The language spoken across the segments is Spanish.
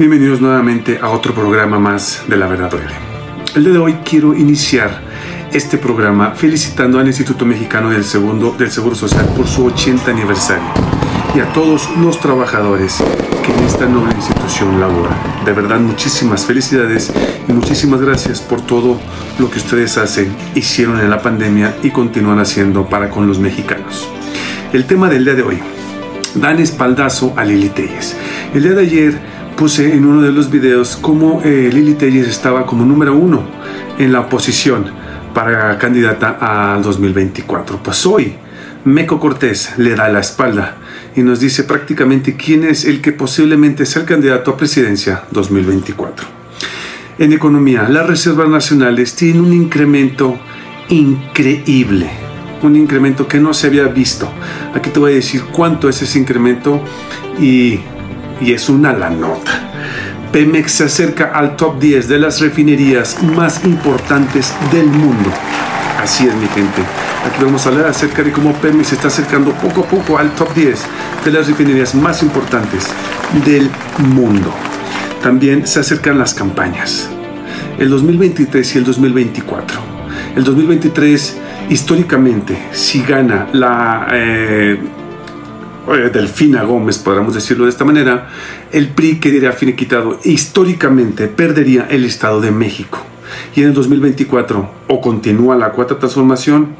Bienvenidos nuevamente a otro programa más de La Verdad Duele. El día de hoy quiero iniciar este programa felicitando al Instituto Mexicano del, Segundo, del Seguro Social por su 80 aniversario y a todos los trabajadores que en esta noble institución laboran. De verdad, muchísimas felicidades y muchísimas gracias por todo lo que ustedes hacen, hicieron en la pandemia y continúan haciendo para con los mexicanos. El tema del día de hoy, dan espaldazo a Lili Telles. El día de ayer puse en uno de los videos cómo eh, Lili Telles estaba como número uno en la oposición para candidata al 2024. Pues hoy Meco Cortés le da la espalda y nos dice prácticamente quién es el que posiblemente sea el candidato a presidencia 2024. En economía, las reservas nacionales tienen un incremento increíble, un incremento que no se había visto. Aquí te voy a decir cuánto es ese incremento y y es una la nota. Pemex se acerca al top 10 de las refinerías más importantes del mundo. Así es, mi gente. Aquí vamos a hablar acerca de cómo Pemex se está acercando poco a poco al top 10 de las refinerías más importantes del mundo. También se acercan las campañas. El 2023 y el 2024. El 2023, históricamente, si gana la eh, Delfina Gómez, podríamos decirlo de esta manera, el PRI quedaría finiquitado históricamente perdería el Estado de México. Y en el 2024 o continúa la cuarta transformación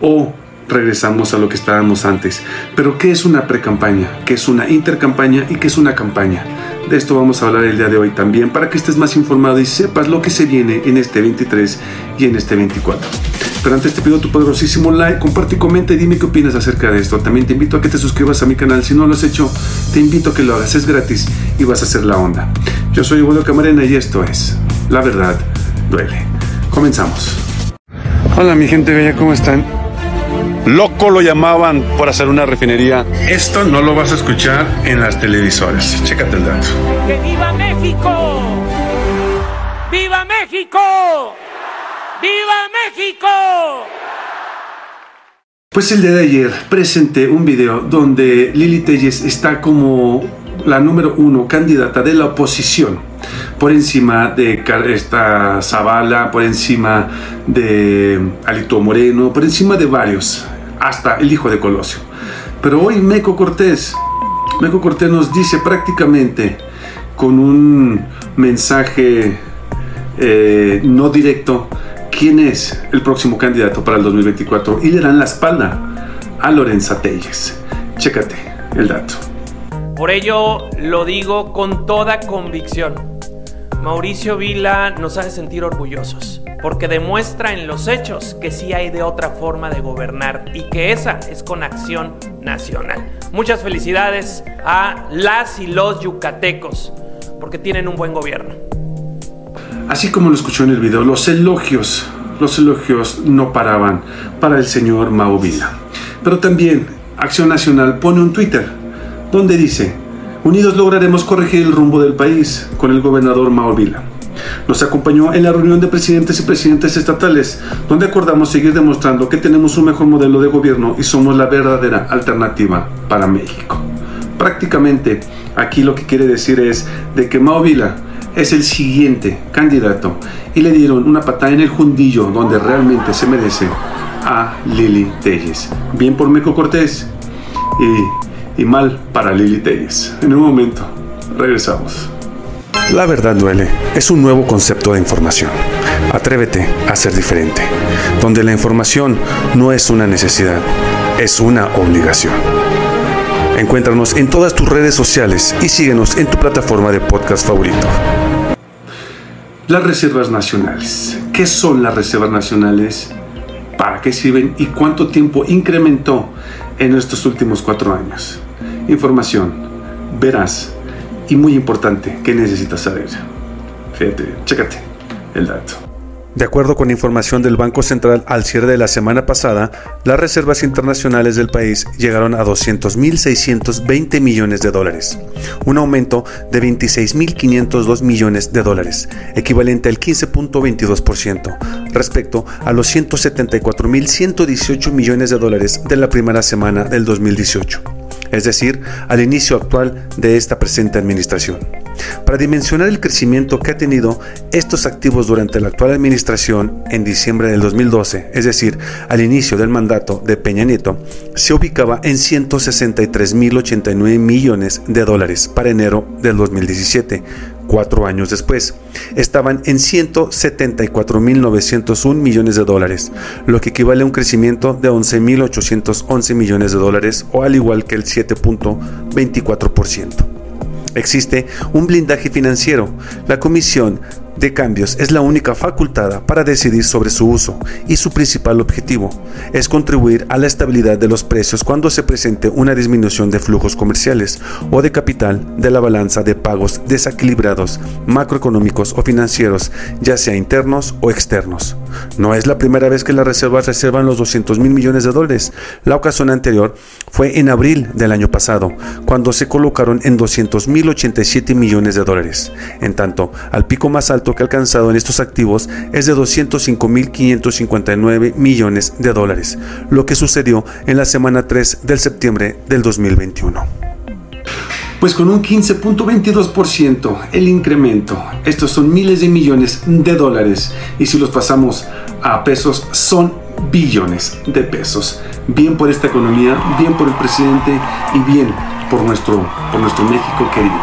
o regresamos a lo que estábamos antes. Pero ¿qué es una precampaña? ¿Qué es una intercampaña? ¿Y qué es una campaña? De esto vamos a hablar el día de hoy también para que estés más informado y sepas lo que se viene en este 23 y en este 24. Pero antes te pido tu poderosísimo like, comparte y comenta y dime qué opinas acerca de esto. También te invito a que te suscribas a mi canal. Si no lo has hecho, te invito a que lo hagas. Es gratis y vas a hacer la onda. Yo soy Eduardo Camarena y esto es La Verdad Duele. Comenzamos. Hola mi gente bella, ¿cómo están? Loco lo llamaban por hacer una refinería. Esto no lo vas a escuchar en las televisoras. Chécate el dato. ¡Que viva México! ¡Viva México! ¡Viva México! Pues el día de ayer presenté un video donde Lili Telles está como la número uno candidata de la oposición por encima de esta Zavala, por encima de Alito Moreno, por encima de varios, hasta el hijo de Colosio. Pero hoy Meco Cortés, Meco Cortés nos dice prácticamente con un mensaje eh, no directo quién es el próximo candidato para el 2024 y le dan la espalda a Lorenza Telles. Chécate el dato. Por ello lo digo con toda convicción. Mauricio Vila nos hace sentir orgullosos, porque demuestra en los hechos que sí hay de otra forma de gobernar y que esa es con acción nacional. Muchas felicidades a las y los yucatecos, porque tienen un buen gobierno. Así como lo escuchó en el video, los elogios, los elogios no paraban para el señor Mau Vila. Pero también Acción Nacional pone un Twitter donde dice, unidos lograremos corregir el rumbo del país con el gobernador Mau Vila. Nos acompañó en la reunión de presidentes y presidentes estatales, donde acordamos seguir demostrando que tenemos un mejor modelo de gobierno y somos la verdadera alternativa para México. Prácticamente aquí lo que quiere decir es de que Mau Vila es el siguiente candidato y le dieron una patada en el jundillo donde realmente se merece a Lili Telles. Bien por Meco Cortés y, y mal para Lili Telles. En un momento, regresamos. La verdad duele es un nuevo concepto de información. Atrévete a ser diferente, donde la información no es una necesidad, es una obligación. Encuéntranos en todas tus redes sociales y síguenos en tu plataforma de podcast favorito. Las reservas nacionales. ¿Qué son las reservas nacionales? ¿Para qué sirven? ¿Y cuánto tiempo incrementó en estos últimos cuatro años? Información, verás y muy importante, ¿qué necesitas saber? Fíjate, chécate el dato. De acuerdo con información del Banco Central al cierre de la semana pasada, las reservas internacionales del país llegaron a 200.620 millones de dólares, un aumento de 26.502 millones de dólares, equivalente al 15.22%, respecto a los 174.118 millones de dólares de la primera semana del 2018. Es decir, al inicio actual de esta presente administración. Para dimensionar el crecimiento que ha tenido estos activos durante la actual administración en diciembre del 2012, es decir, al inicio del mandato de Peña Nieto, se ubicaba en 163.089 millones de dólares para enero del 2017, Cuatro años después, estaban en 174.901 millones de dólares, lo que equivale a un crecimiento de 11.811 millones de dólares o al igual que el 7.24%. Existe un blindaje financiero. La Comisión de cambios es la única facultada para decidir sobre su uso y su principal objetivo es contribuir a la estabilidad de los precios cuando se presente una disminución de flujos comerciales o de capital de la balanza de pagos desequilibrados macroeconómicos o financieros, ya sea internos o externos. No es la primera vez que las reservas reservan los 200 mil millones de dólares. La ocasión anterior fue en abril del año pasado, cuando se colocaron en 200 mil 87 millones de dólares. En tanto, al pico más alto que ha alcanzado en estos activos es de 205.559 millones de dólares, lo que sucedió en la semana 3 del septiembre del 2021. Pues con un 15.22% el incremento, estos son miles de millones de dólares y si los pasamos a pesos son billones de pesos. Bien por esta economía, bien por el presidente y bien por nuestro, por nuestro México querido.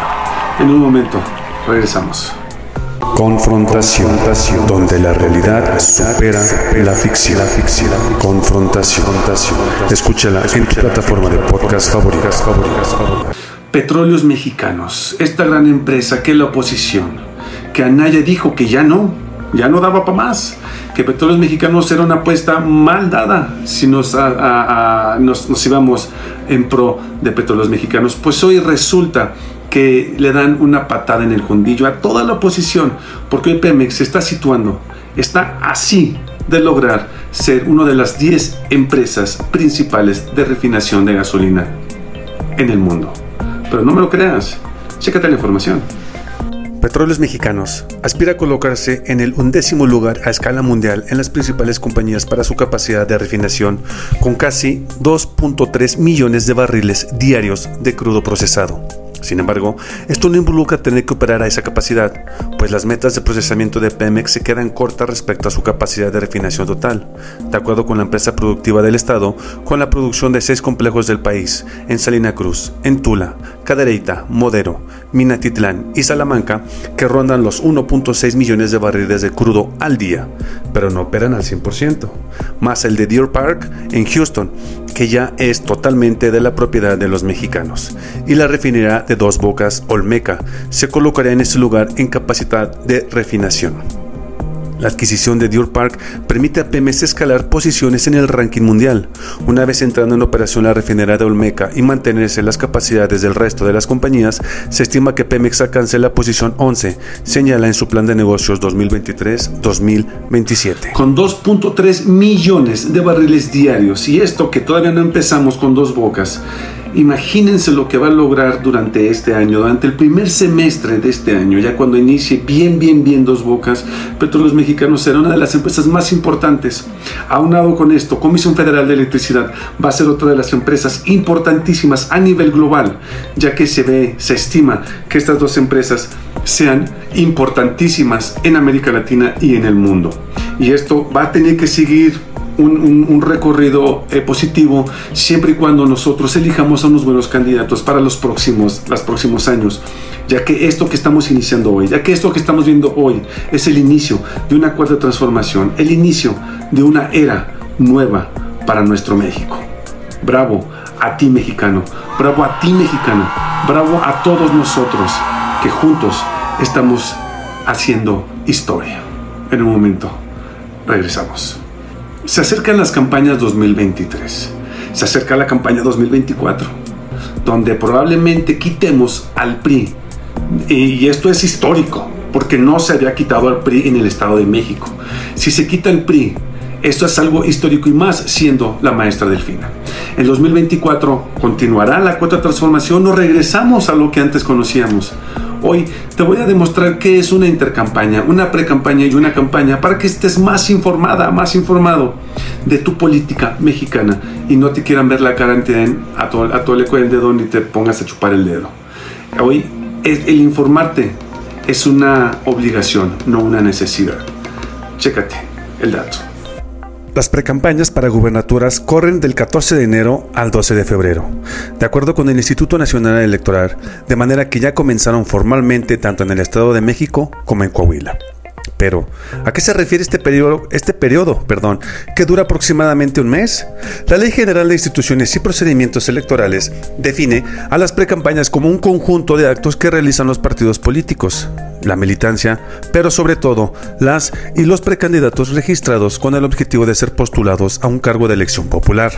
En un momento, regresamos. Confrontación, donde la realidad supera la ficción. Confrontación, escúchala en tu plataforma de podcast favoritas. Petróleos Mexicanos, esta gran empresa que la oposición, que Anaya dijo que ya no, ya no daba para más, que Petróleos Mexicanos era una apuesta mal dada si nos, nos, íbamos en pro de Petróleos Mexicanos. Pues hoy resulta que le dan una patada en el jundillo a toda la oposición, porque hoy Pemex se está situando, está así de lograr ser una de las 10 empresas principales de refinación de gasolina en el mundo. Pero no me lo creas, chécate la información. Petróleos Mexicanos aspira a colocarse en el undécimo lugar a escala mundial en las principales compañías para su capacidad de refinación, con casi 2.3 millones de barriles diarios de crudo procesado. Sin embargo, esto no involucra tener que operar a esa capacidad, pues las metas de procesamiento de Pemex se quedan cortas respecto a su capacidad de refinación total. De acuerdo con la empresa productiva del Estado, con la producción de seis complejos del país, en Salina Cruz, en Tula, Cadereyta, Modero, Minatitlán y Salamanca, que rondan los 1.6 millones de barriles de crudo al día, pero no operan al 100%, más el de Deer Park en Houston, que ya es totalmente de la propiedad de los mexicanos, y la refinería de Dos Bocas Olmeca se colocaría en este lugar en capacidad de refinación. La adquisición de Deer Park permite a Pemex escalar posiciones en el ranking mundial. Una vez entrando en operación la refinería de Olmeca y mantenerse las capacidades del resto de las compañías, se estima que Pemex alcance la posición 11, señala en su plan de negocios 2023-2027. Con 2.3 millones de barriles diarios, y esto que todavía no empezamos con dos bocas, Imagínense lo que va a lograr durante este año, durante el primer semestre de este año, ya cuando inicie bien, bien, bien Dos Bocas, Petróleos Mexicanos será una de las empresas más importantes. Aunado con esto, Comisión Federal de Electricidad va a ser otra de las empresas importantísimas a nivel global, ya que se ve, se estima que estas dos empresas sean importantísimas en América Latina y en el mundo. Y esto va a tener que seguir un, recorrido eh, positivo siempre y cuando nosotros elijamos a unos buenos candidatos para los próximos, los próximos años, ya que esto que estamos iniciando hoy, ya que esto que estamos viendo hoy es el inicio de una cuarta transformación, el inicio de una era nueva para nuestro México. Bravo a ti mexicano, bravo a ti mexicana, bravo a todos nosotros que juntos estamos haciendo historia. En un momento, regresamos. Se acercan las campañas 2023. Se acerca la campaña 2024, donde probablemente quitemos al PRI. Y esto es histórico, porque no se había quitado al PRI en el Estado de México. Si se quita el PRI, esto es algo histórico y más siendo la maestra Delfina. En 2024 continuará la cuota transformación o regresamos a lo que antes conocíamos. Hoy te voy a demostrar qué es una intercampaña, una precampaña y una campaña para que estés más informada, más informado de tu política mexicana y no te quieran ver la cara a tole con el dedo ni te pongas a chupar el dedo. Hoy el informarte es una obligación, no una necesidad. Chécate el dato. Las precampañas para gubernaturas corren del 14 de enero al 12 de febrero, de acuerdo con el Instituto Nacional Electoral, de manera que ya comenzaron formalmente tanto en el Estado de México como en Coahuila. Pero, ¿a qué se refiere este periodo, este perdón, que dura aproximadamente un mes? La Ley General de Instituciones y Procedimientos Electorales define a las precampañas como un conjunto de actos que realizan los partidos políticos, la militancia, pero sobre todo las y los precandidatos registrados con el objetivo de ser postulados a un cargo de elección popular.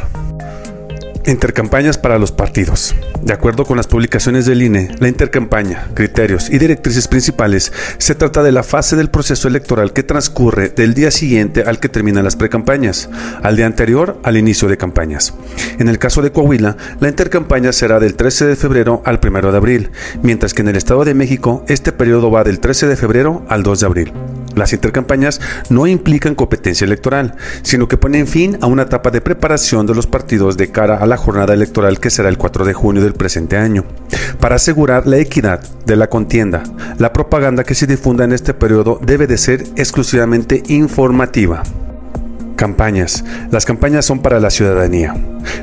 Intercampañas para los partidos. De acuerdo con las publicaciones del INE, la intercampaña, criterios y directrices principales se trata de la fase del proceso electoral que transcurre del día siguiente al que terminan las precampañas, al día anterior al inicio de campañas. En el caso de Coahuila, la intercampaña será del 13 de febrero al 1 de abril, mientras que en el Estado de México este periodo va del 13 de febrero al 2 de abril. Las intercampañas no implican competencia electoral, sino que ponen fin a una etapa de preparación de los partidos de cara a la jornada electoral que será el 4 de junio del presente año. Para asegurar la equidad de la contienda, la propaganda que se difunda en este periodo debe de ser exclusivamente informativa. Campañas. Las campañas son para la ciudadanía.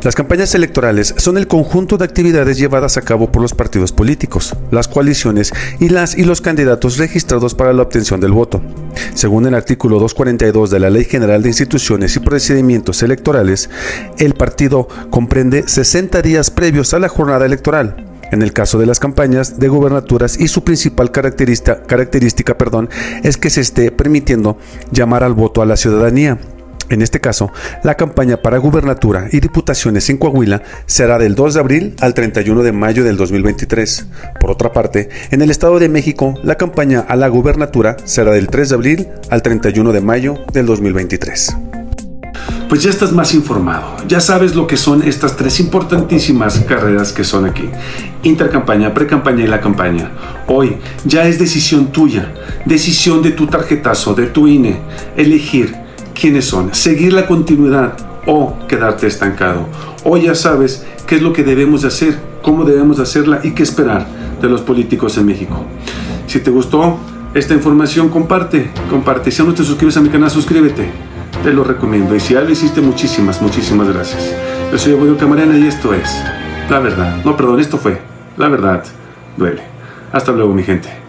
Las campañas electorales son el conjunto de actividades llevadas a cabo por los partidos políticos, las coaliciones y las y los candidatos registrados para la obtención del voto. Según el artículo 242 de la Ley General de Instituciones y Procedimientos Electorales, el partido comprende 60 días previos a la jornada electoral en el caso de las campañas de gubernaturas y su principal característica, característica perdón, es que se esté permitiendo llamar al voto a la ciudadanía en este caso, la campaña para gubernatura y diputaciones en Coahuila será del 2 de abril al 31 de mayo del 2023. Por otra parte, en el Estado de México, la campaña a la gubernatura será del 3 de abril al 31 de mayo del 2023 pues ya estás más informado. Ya sabes lo que son estas tres importantísimas carreras que son aquí. Intercampaña, precampaña y la campaña. Hoy ya es decisión tuya, decisión de tu tarjetazo, de tu INE, elegir quiénes son, seguir la continuidad o quedarte estancado. Hoy ya sabes qué es lo que debemos de hacer, cómo debemos de hacerla y qué esperar de los políticos en México. Si te gustó esta información, comparte, comparte. Si aún no te suscribes a mi canal, suscríbete. Te lo recomiendo. Y si ya lo hiciste, muchísimas, muchísimas gracias. Yo soy Abuelo Camarena y esto es La Verdad. No, perdón, esto fue La Verdad. Duele. Hasta luego, mi gente.